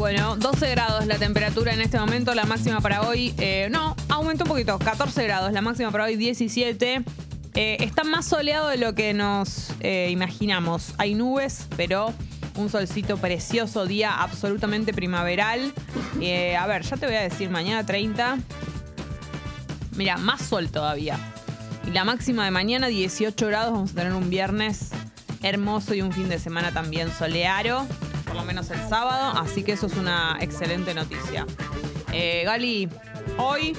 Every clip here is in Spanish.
Bueno, 12 grados la temperatura en este momento, la máxima para hoy, eh, no, aumentó un poquito, 14 grados, la máxima para hoy 17. Eh, está más soleado de lo que nos eh, imaginamos. Hay nubes, pero un solcito precioso, día absolutamente primaveral. A ver, ya te voy a decir, mañana 30. Mira, más sol todavía. Y la máxima de mañana 18 grados, vamos a tener un viernes hermoso y un fin de semana también solearo, por lo menos el sábado, así que eso es una excelente noticia. Eh, Gali, hoy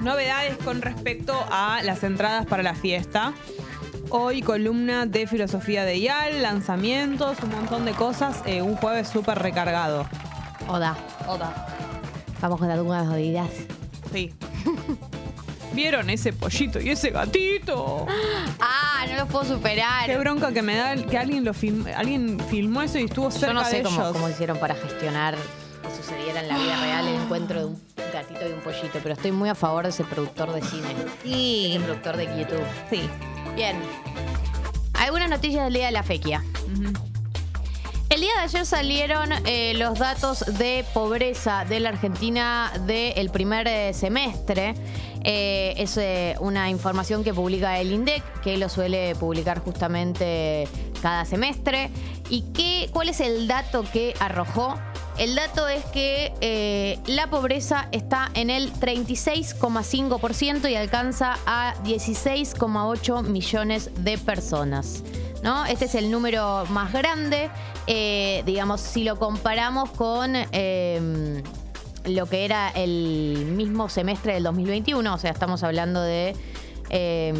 novedades con respecto a las entradas para la fiesta. Hoy columna de filosofía de IAL, lanzamientos, un montón de cosas, eh, un jueves súper recargado. Oda. Oda. Vamos con algunas jodidas. Sí. ¿Vieron ese pollito y ese gatito? Ah, no lo puedo superar. Qué bronca que me da que alguien lo film- alguien filmó eso y estuvo cerca Yo no sé de cómo, ellos. cómo hicieron para gestionar que sucediera en la vida real el encuentro de un gatito y un pollito, pero estoy muy a favor de ese productor de cine. Sí. Ese productor de YouTube. Sí. Bien. Algunas noticias del día de la fequia. El día de ayer salieron eh, los datos de pobreza de la Argentina del primer eh, semestre. Eh, es eh, una información que publica el INDEC, que lo suele publicar justamente cada semestre. ¿Y qué, cuál es el dato que arrojó? El dato es que eh, la pobreza está en el 36,5% y alcanza a 16,8 millones de personas. ¿no? Este es el número más grande. digamos, si lo comparamos con lo que era el mismo semestre del 2021, o sea, estamos hablando de eh,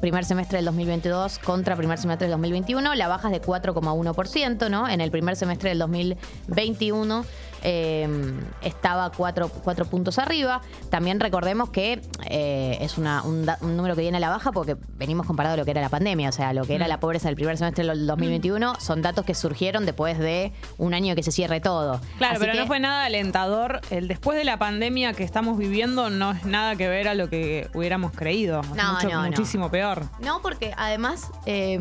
primer semestre del 2022 contra primer semestre del 2021, la baja es de 4,1%, ¿no? En el primer semestre del 2021 eh, estaba 4, puntos arriba. También recordemos que eh, es una- un, da- un número que viene a la baja porque venimos comparado a lo que era la pandemia, o sea, lo que era la pobreza del primer semestre del 2021 son datos que surgieron después de un año que se cierre todo. Claro, Así pero que- no fue nada alentador. El después de la pandemia que estamos viviendo no es nada que ver a lo que hubiéramos creído. No, mucho- no, no. muchísimo peor. No, porque además, eh,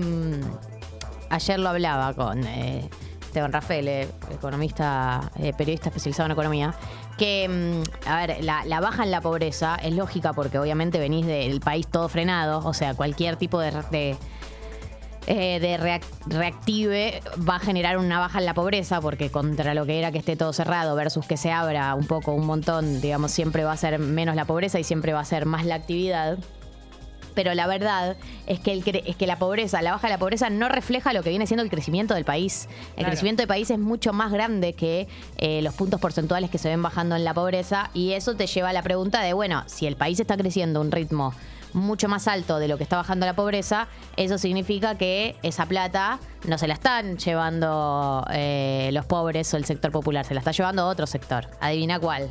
ayer lo hablaba con eh, Esteban Rafael, eh, economista, eh, periodista especializado en economía, que, mm, a ver, la, la baja en la pobreza es lógica porque obviamente venís del país todo frenado, o sea, cualquier tipo de... de eh, de reac- reactive va a generar una baja en la pobreza porque contra lo que era que esté todo cerrado versus que se abra un poco, un montón, digamos, siempre va a ser menos la pobreza y siempre va a ser más la actividad. Pero la verdad es que, el cre- es que la pobreza, la baja de la pobreza no refleja lo que viene siendo el crecimiento del país. El Claro. crecimiento del país es mucho más grande que eh, los puntos porcentuales que se ven bajando en la pobreza y eso te lleva a la pregunta de, bueno, si el país está creciendo a un ritmo mucho más alto de lo que está bajando la pobreza, eso significa que esa plata no se la están llevando eh, los pobres o el sector popular, se la está llevando otro sector. Adivina cuál.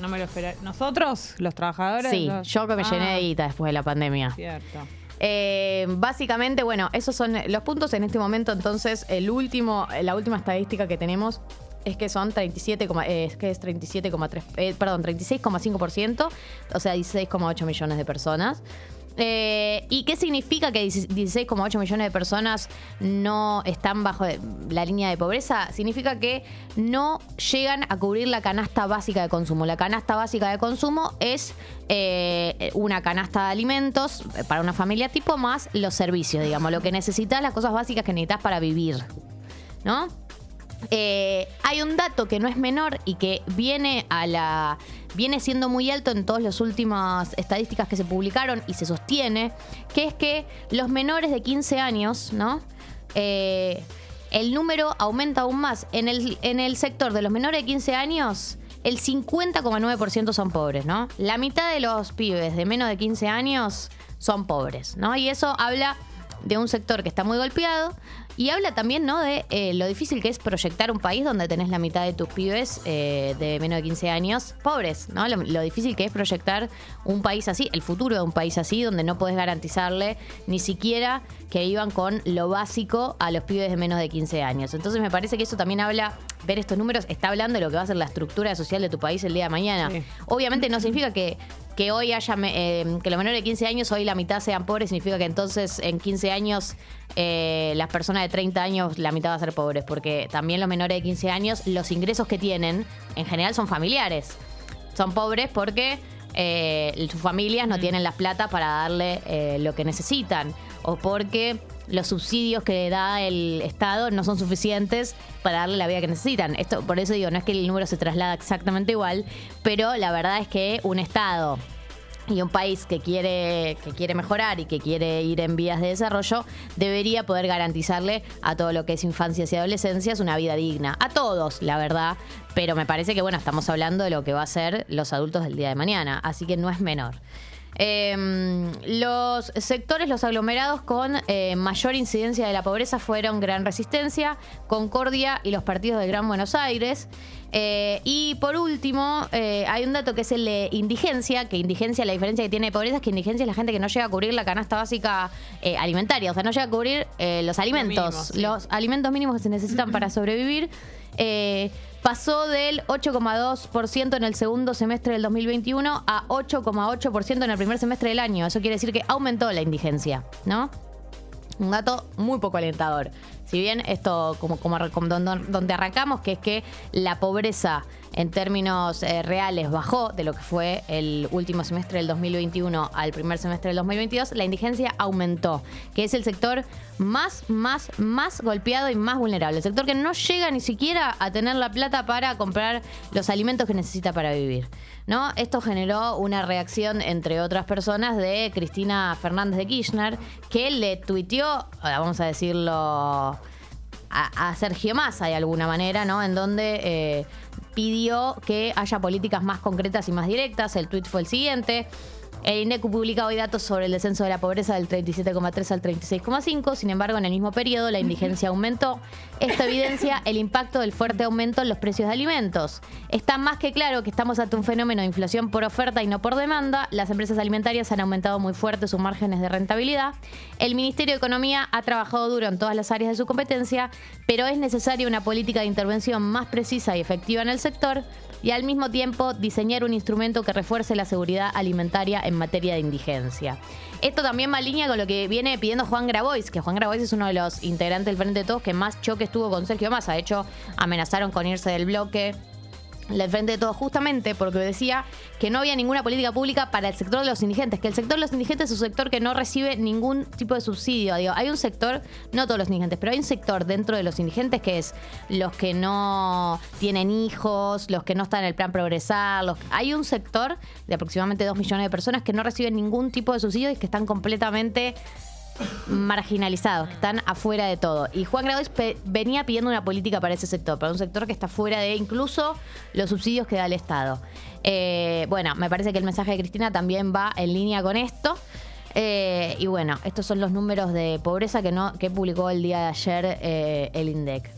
No me lo esperé. ¿Nosotros, los trabajadores? Sí, Los- yo que me Ah, llené de guita después de la pandemia. Cierto. Eh, básicamente, bueno, esos son los puntos en este momento. Entonces, el último, la última estadística que tenemos es que son 37, coma- eh, es que es 37,3, eh, perdón, 36,5%, o sea, 16,8 millones de personas. Eh, ¿Y qué significa que 16,8 millones de personas no están bajo la línea de pobreza? Significa que no llegan a cubrir la canasta básica de consumo. La canasta básica de consumo es eh, una canasta de alimentos eh, para una familia tipo más los servicios, digamos, lo que necesitas, las cosas básicas que necesitas para vivir. ¿No? Eh, hay un dato que no es menor y que viene a la viene siendo muy alto en todas las últimas estadísticas que se publicaron y se sostiene, que es que los menores de 15 años, ¿no? Eh, el número aumenta aún más. En el, en el sector de los menores de 15 años, el 50,9% son pobres, ¿no? La mitad de los pibes de menos de 15 años son pobres, ¿no? Y eso habla de un sector que está muy golpeado y habla también ¿no? de eh, lo difícil que es proyectar un país donde tenés la mitad de tus pibes eh, de menos de 15 años pobres, ¿no? Lo, lo difícil que es proyectar un país así, el futuro de un país así, donde no podés garantizarle ni siquiera que vivan con lo básico a los pibes de menos de 15 años. Entonces me parece que eso también habla ver estos números está hablando de lo que va a ser la estructura social de tu país el día de mañana. Sí. Obviamente no significa que, que hoy haya, eh, que los menores de 15 años, hoy la mitad sean pobres, significa que entonces en 15 años eh, las personas de 30 años la mitad va a ser pobres, porque también los menores de 15 años, los ingresos que tienen en general son familiares. Son pobres porque eh, sus familias no tienen las plata para darle lo que necesitan o porque los subsidios que da el Estado no son suficientes para darle la vida que necesitan. Esto, por eso digo, no es que el número se traslada exactamente igual, pero la verdad es que un Estado y un país que quiere, que quiere mejorar y que quiere ir en vías de desarrollo, debería poder garantizarle a todo lo que es infancias y adolescencias una vida digna. A todos, la verdad. Pero me parece que, bueno, estamos hablando de lo que va a ser los adultos del día de mañana. Así que no es menor. Eh, los sectores, los aglomerados con eh, mayor incidencia de la pobreza fueron Gran Resistencia, Concordia y los partidos de Gran Buenos Aires. Eh, y por último, eh, hay un dato que es el de indigencia, que indigencia, la diferencia que tiene de pobreza es que indigencia es la gente que no llega a cubrir la canasta básica alimentaria, o sea, no llega a cubrir los alimentos, mínimo, sí. los alimentos mínimos que se necesitan para sobrevivir. Eh, pasó del 8,2% en el segundo semestre del 2021 a 8,8% en el primer semestre del año. Eso quiere decir que aumentó la indigencia, ¿no? Un dato muy poco alentador. Si bien esto, como, donde arrancamos, que es que la pobreza en términos eh, reales bajó de lo que fue el último semestre del 2021 al primer semestre del 2022, la indigencia aumentó, que es el sector más, más, más golpeado y más vulnerable. El sector que no llega ni siquiera a tener la plata para comprar los alimentos que necesita para vivir. ¿No? Esto generó una reacción, entre otras personas, de Cristina Fernández de Kirchner, que le tuiteó, vamos a decirlo, a, a Sergio Massa de alguna manera, ¿no? En donde eh, pidió que haya políticas más concretas y más directas. El tuit fue el siguiente. El INECU publica hoy datos sobre el descenso de la pobreza del 37,3 al 36,5. Sin embargo, en el mismo periodo la indigencia aumentó. Esto evidencia el impacto del fuerte aumento en los precios de alimentos. Está más que claro que estamos ante un fenómeno de inflación por oferta y no por demanda. Las empresas alimentarias han aumentado muy fuerte sus márgenes de rentabilidad. El Ministerio de Economía ha trabajado duro en todas las áreas de su competencia, pero es necesaria una política de intervención más precisa y efectiva en el sector y al mismo tiempo diseñar un instrumento que refuerce la seguridad alimentaria en materia de indigencia. Esto también va en línea con lo que viene pidiendo Juan Grabois, que Juan Grabois es uno de los integrantes del Frente de Todos que más choques tuvo con Sergio Massa. De hecho, amenazaron con irse del bloque del Frente de Todos justamente porque decía que no había ninguna política pública para el sector de los indigentes, que el sector de los indigentes es un sector que no recibe ningún tipo de subsidio. Digo, hay un sector, no todos los indigentes, pero hay un sector dentro de los indigentes que es los que no tienen hijos, los que no están en el plan progresar, los, hay un sector de aproximadamente 2 millones de personas que no reciben ningún tipo de subsidio y que están completamente marginalizados, que están afuera de todo. Y Juan Grabois venía pidiendo una política para ese sector, para un sector que está fuera de incluso los subsidios que da el Estado. Eh, bueno, me parece que el mensaje de Cristina también va en línea con esto. Eh, y bueno, estos son los números de pobreza que, no, que publicó el día de ayer eh, el INDEC.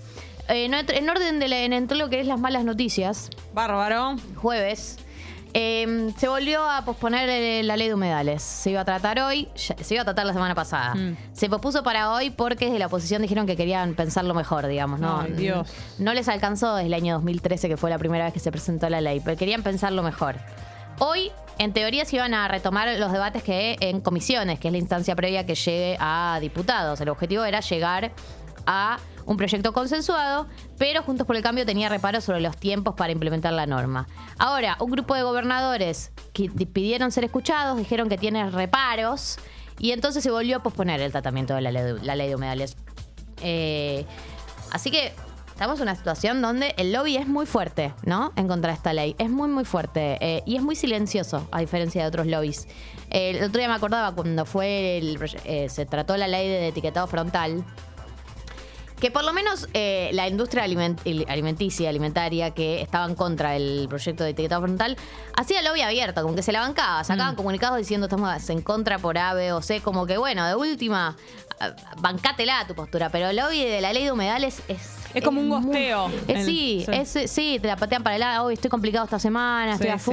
En orden de la, en entre lo que es las malas noticias, Bárbaro. jueves. Eh, se volvió a posponer eh, la ley de humedales. Se iba a tratar hoy, se iba a tratar la semana pasada. Mm. Se pospuso para hoy porque desde la oposición dijeron que querían pensarlo mejor, digamos. No, Ay, Dios. no les alcanzó desde el año 2013, que fue la primera vez que se presentó la ley, pero querían pensarlo mejor. Hoy, en teoría, se iban a retomar los debates que en comisiones, que es la instancia previa que llegue a diputados. El objetivo era llegar a un proyecto consensuado, pero Juntos por el Cambio tenía reparos sobre los tiempos para implementar la norma. Ahora, un grupo de gobernadores que di- pidieron ser escuchados, dijeron que tienen reparos, y entonces se volvió a posponer el tratamiento de la ley de, humedales. Eh, así que estamos en una situación donde el lobby es muy fuerte, ¿no? En contra de esta ley. Es muy, muy fuerte. eh, y es muy silencioso, a diferencia de otros lobbies. Eh, el otro día me acordaba cuando fue el eh, se trató la ley de etiquetado frontal. Que por lo menos eh, la industria aliment- alimenticia, alimentaria, que estaba en contra del proyecto de etiquetado frontal, hacía lobby abierto, como que se la bancaba, sacaban comunicados diciendo estamos en contra por A, B o C, como que bueno, de última, bancátela tu postura, pero el lobby de la ley de humedales es... Es como un muy- gosteo. es- El- sí, sí. es- sí, te la patean para el lado, hoy estoy complicado esta semana, estoy a sí.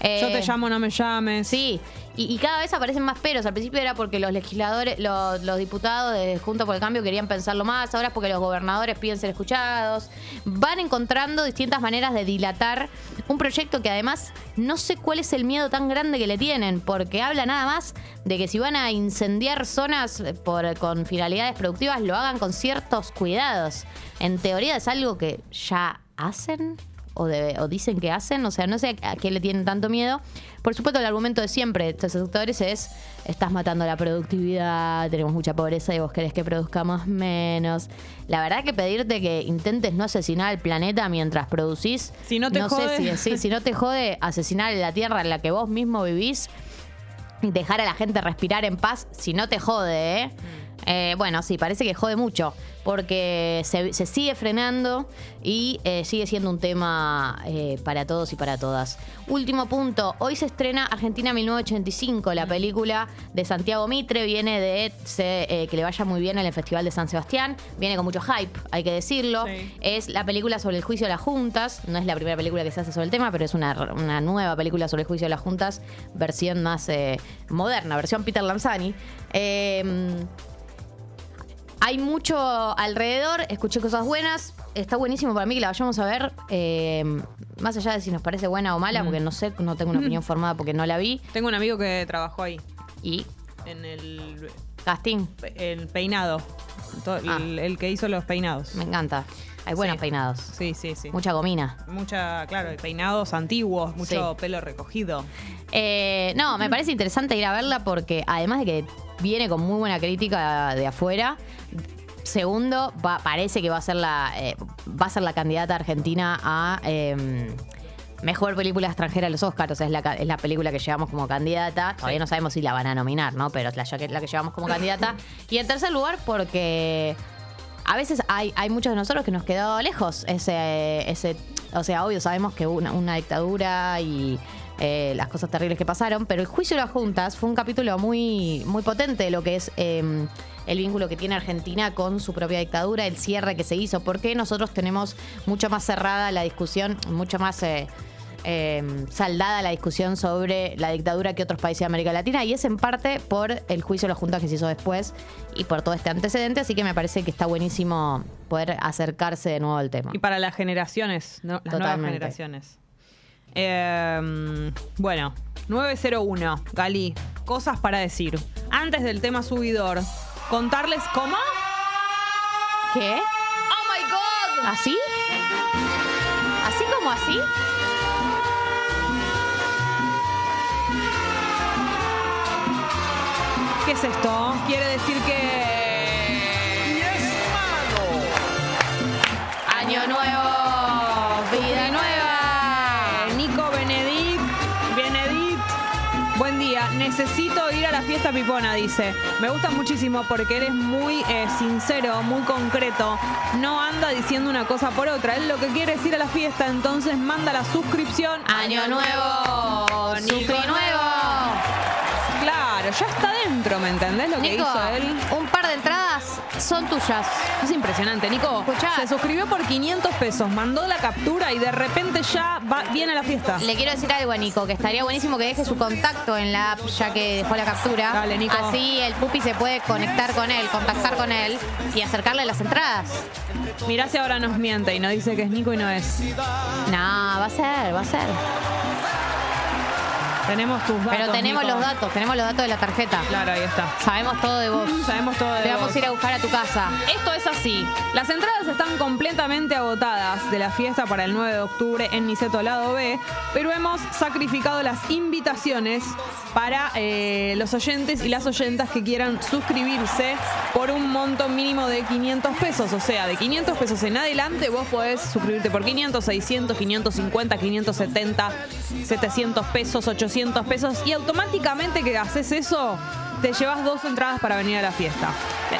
Eh, Yo te llamo, no me llames. Sí, y, y cada vez aparecen más peros. Al principio era porque los legisladores, los, los diputados de Junta por el Cambio querían pensarlo más, ahora es porque los gobernadores piden ser escuchados. Van encontrando distintas maneras de dilatar un proyecto que además no sé cuál es el miedo tan grande que le tienen, porque habla nada más de que si van a incendiar zonas por, con finalidades productivas, lo hagan con ciertos cuidados. En teoría es algo que ya hacen o, de- o dicen que hacen, o sea, no sé a qué le tienen tanto miedo. Por supuesto, el argumento de siempre de estos sectores es, estás matando la productividad, tenemos mucha pobreza y vos querés que produzcamos menos. La verdad que pedirte que intentes no asesinar al planeta mientras producís, Si no te sé jode. si, sí, si no te jode asesinar la tierra en la que vos mismo vivís, y dejar a la gente respirar en paz si no te jode, ¿eh? Eh, bueno, sí, parece que jode mucho, porque se, se sigue frenando y eh, sigue siendo un tema eh, para todos y para todas. Último punto, hoy se estrena Argentina 1985, la película de Santiago Mitre, viene de se- que le vaya muy bien en el Festival de San Sebastián, viene con mucho hype, hay que decirlo. Sí. Es la película sobre el juicio de las juntas, no es la primera película que se hace sobre el tema, pero es una, una nueva película sobre el juicio de las juntas, versión más moderna, versión Peter Lanzani. Eh, hay mucho alrededor, escuché cosas buenas, está buenísimo para mí que la vayamos a ver, eh, más allá de si nos parece buena o mala, porque no sé, no tengo una opinión formada porque no la vi. Tengo un amigo que trabajó ahí, Y en el, casting, el peinado. To- Ah. El, el que hizo los peinados. me encanta. Hay buenos Sí. peinados, Sí, sí, sí. mucha gomina. Mucha, claro, peinados antiguos, mucho Sí. pelo recogido. Eh, no, me parece interesante ir a verla porque además de que viene con muy buena crítica de afuera, segundo, va- parece que va a ser la eh, va a ser la candidata argentina a eh, mejor película extranjera a los Oscars. O sea, es la, es la película que llevamos como candidata. Todavía no sabemos si la van a nominar, ¿no? Pero es la, la que llevamos como candidata. Y en tercer lugar, porque a veces hay, hay muchos de nosotros que nos quedó lejos ese, ese o sea, obvio sabemos que una, una dictadura y eh, las cosas terribles que pasaron, pero el juicio de las juntas fue un capítulo muy, muy potente de lo que es eh, el vínculo que tiene Argentina con su propia dictadura, el cierre que se hizo, porque nosotros tenemos mucho más cerrada la discusión, mucho más... eh, eh, saldada la discusión sobre la dictadura que otros países de América Latina y es en parte por el juicio de las juntas que se hizo después y por todo este antecedente, así que me parece que está buenísimo poder acercarse de nuevo al tema. Y para las generaciones, ¿no? las nuevas Totalmente. generaciones. Eh, bueno, 901, Gali, cosas para decir. Antes del tema subidor, contarles cómo. ¿Qué? ¡Oh my god! ¿Así? ¿Así como así? ¿Qué es esto? Quiere decir que. Año nuevo, vida nueva. Necesito ir a la fiesta pipona, dice. Me gusta muchísimo porque eres muy eh, sincero, muy concreto. No anda diciendo una cosa por otra. Él lo que quiere es ir a la fiesta, entonces manda la suscripción. Año nuevo, Nico nuevo. Claro, ya está dentro, ¿me entendés lo que hizo él? un par de entradas son tuyas. Es impresionante, Nico. Escuchá. Se suscribió por 500 pesos, mandó la captura y de repente ya va, viene a la fiesta. Le quiero decir algo a Nico, que estaría buenísimo que deje su contacto en la app ya que dejó la captura. Dale, Nico. Así el pupi se puede conectar con él, contactar con él y acercarle las entradas. Mirá si ahora nos miente y nos dice que es Nico y no es. No, va a ser, va a ser. Tenemos tus datos. Pero tenemos Nico. los datos, tenemos los datos de la tarjeta. Claro, ahí está. Sabemos todo de vos. Sabemos todo de Te vamos vos. a ir a buscar a tu casa. Esto es así. Las entradas están completamente agotadas de la fiesta para el 9 de octubre en Niceto Lado B, pero hemos sacrificado las invitaciones para eh, los oyentes y las oyentas que quieran suscribirse por un monto mínimo de 500 pesos. O sea, de 500 pesos en adelante vos podés suscribirte por 500, 600, 550, 570, 700 pesos, 800 pesos y automáticamente que haces eso te llevas dos entradas para venir a la fiesta.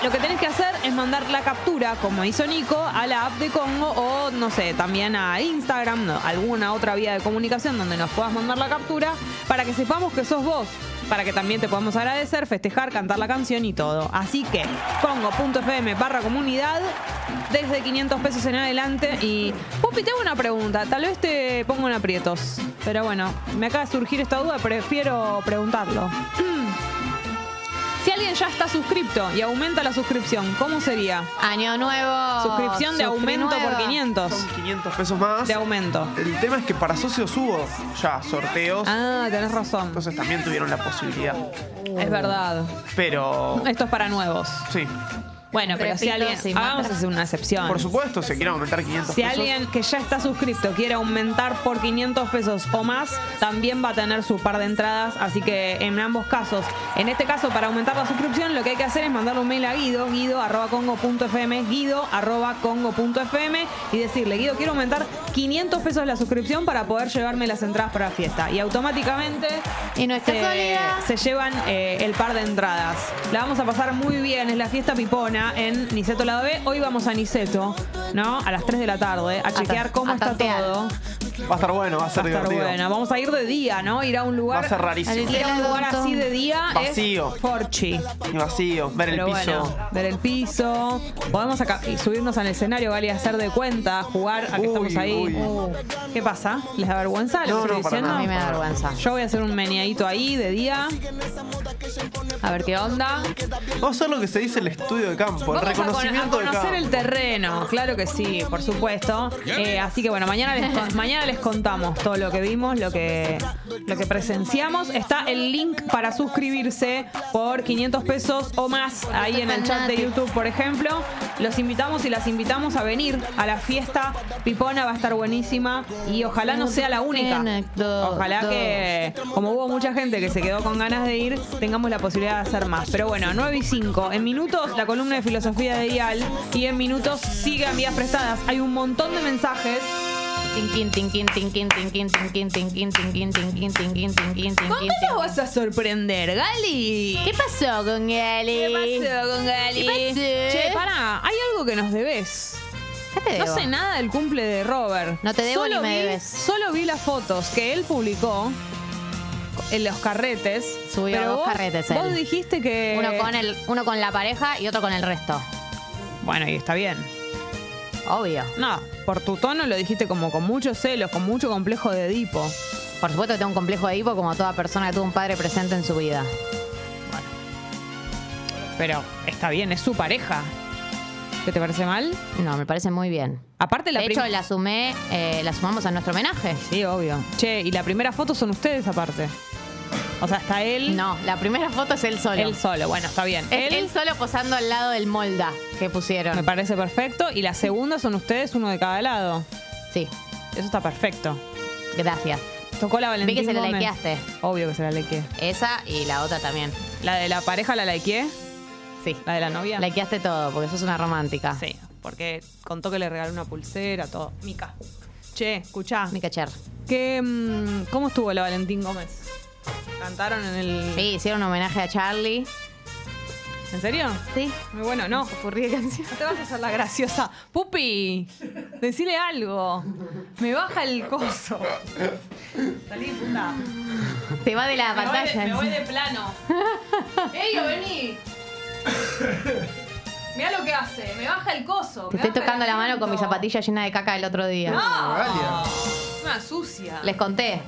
Lo que tenés que hacer es mandar la captura, como hizo Nico, a la app de Congo o, no sé, también a Instagram, alguna otra vía de comunicación donde nos puedas mandar la captura para que sepamos que sos vos. Para que también te podamos agradecer, festejar, cantar la canción y todo. Así que, congo.fm barra comunidad, desde 500 pesos en adelante. Y, Pupi, tengo una pregunta. Tal vez te pongo en aprietos. Pero bueno, me acaba de surgir esta duda, prefiero preguntarlo. Si alguien ya está suscripto y aumenta la suscripción, ¿cómo sería? Año nuevo. Suscripción de Suscri aumento por nueva. 500. Son 500 pesos más. De aumento. El tema es que para socios hubo ya sorteos. Ah, tenés razón. Entonces también tuvieron la posibilidad. Es verdad. Pero. Esto es para nuevos. Sí. Bueno, pero si alguien. sin Vamos a hacer una excepción. Por supuesto, se quieren aumentar 500 Si pesos. alguien que ya está suscripto quiere aumentar por 500 pesos o más, también va a tener su par de entradas. Así que en ambos casos, en este caso para aumentar la suscripción, lo que hay que hacer es mandarle un mail a Guido, guido.congo.fm, guido.congo.fm y decirle, Guido, quiero aumentar 500 pesos la suscripción para poder llevarme las entradas para la fiesta. Y automáticamente Y no es se, se llevan eh, el par de entradas. La vamos a pasar muy bien, es la fiesta pipona en Niceto Lado B. Hoy vamos a Niceto, ¿no? A las 3 de la tarde, a chequear cómo a está tantear. todo. Va a estar bueno, va a ser Va a estar divertido. bueno. Vamos a ir de día, ¿no? Ir a un lugar. Va a ser rarísimo. Ir a un lugar así de día Vacío. es Forchi. Y vacío, ver Pero el piso. bueno, ver el piso. Podemos acá y subirnos al escenario, Gali, hacer de cuenta, jugar a que Uy, estamos ahí. uy. Uh, ¿Qué pasa? ¿Les da vergüenza? ¿Les No, estoy no, para diciendo? A mí me da vergüenza. Yo voy a hacer un meneadito ahí de día. A ver qué onda. Vamos a hacer lo que se dice el estudio de campo, el Vamos reconocimiento a de conocer campo. el terreno, claro que sí, por supuesto. Eh, así que bueno, mañana les, mañana les contamos todo lo que vimos, lo que, lo que presenciamos. Está el link para suscribirse por 500 pesos o más ahí en el chat de YouTube, por ejemplo. Los invitamos y las invitamos a venir a la fiesta. Pipona va a estar buenísima y ojalá no sea la única. Ojalá que, como hubo mucha gente que se quedó con ganas de ir, tengamos la posibilidad de hacer más. Pero bueno, 9 y 5. En minutos, la columna de filosofía de IAL. Y en minutos, sigue vías prestadas. Hay un montón de mensajes. ¿Cómo nos vas a sorprender, Gali? ¿Qué pasó con Gali? ¿Qué pasó con Gali? Che, pará, hay algo que nos debes. No sé nada del cumple de Robert. No te debo solo ni me debes. Solo vi las fotos que él publicó en los carretes. Subió pero dos carretes. Él. Vos dijiste que. Uno con, el, uno con la pareja y otro con el resto. Bueno, y está bien. Obvio. No, por tu tono lo dijiste como con muchos celos, con mucho complejo de Edipo. Por supuesto que tengo un complejo de hipo como toda persona que tuvo un padre presente en su vida. Pero está bien, es su pareja. ¿Qué te parece mal? No, me parece muy bien. Aparte la de hecho, la sumé, eh, la sumamos a nuestro homenaje. Sí, obvio. Che, y la primera foto son ustedes aparte. O sea, está él. No, la primera foto es él solo. Él solo. Bueno, está bien. es él él solo posando al lado del molda que pusieron. me parece perfecto. Y la segunda son ustedes, uno de cada lado. Sí, Eso está perfecto. gracias. Tocó la Valentín Vi que se la likeaste. Obvio que se la likeé. Esa y la otra también. La de la pareja la likeé. Sí. La de la novia. Likeaste todo, porque sos una romántica. Sí, porque contó que le regaló una pulsera, todo. Mica. Che, escuchá. Mica Cher. ¿Qué, mm, ¿Cómo estuvo la Valentín Gómez? ¿Cantaron en el. Sí, hicieron un homenaje a Charlie. ¿En serio? Sí. Muy bueno, no. Ocurrí de canción. No te vas a hacer la graciosa. Pupi, decile algo. Me baja el coso. Salí, puta. Te va de la Me voy de, pantalla. me voy de plano. Ello, vení. Mira lo que hace. Me baja el coso. Te estoy tocando la mano con mi zapatilla llena de caca el otro día. No. Una sucia. Les conté.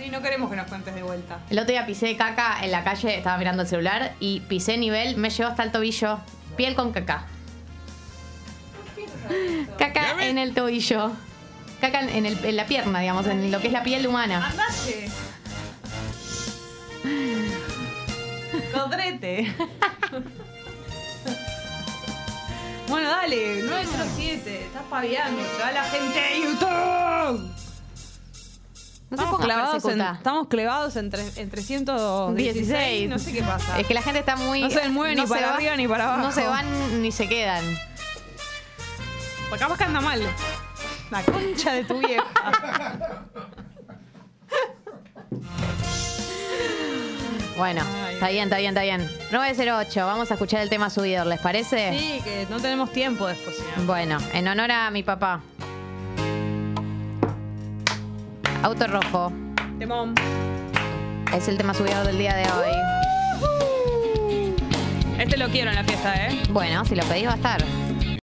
Sí, no queremos que nos cuentes de vuelta. El otro día pisé caca en la calle, estaba mirando el celular y pisé nivel, me llevó hasta el tobillo. Piel con caca. Caca en el tobillo. Caca en, el- en la pierna, digamos, en lo que es la piel humana. Andate. Codrete. bueno, dale, 907. Estás paviando. Se va la gente de YouTube. No Estamos clavados, en, estamos clavados en, tre- en 316. No sé qué pasa. Es que la gente está muy. No se mueve ni se para va- arriba ni para abajo. No se van ni se quedan. Porque capaz que anda mal. La concha de tu vieja. Bueno, Ay. está bien, está bien, está bien. 908, vamos a escuchar el tema subidor, ¿les parece? Sí, que no tenemos tiempo después. señora. Bueno, en honor a mi papá. Auto rojo. Temón. Es el tema subido del día de hoy. Este lo quiero en la fiesta, ¿eh? Bueno, si lo pedís va a estar.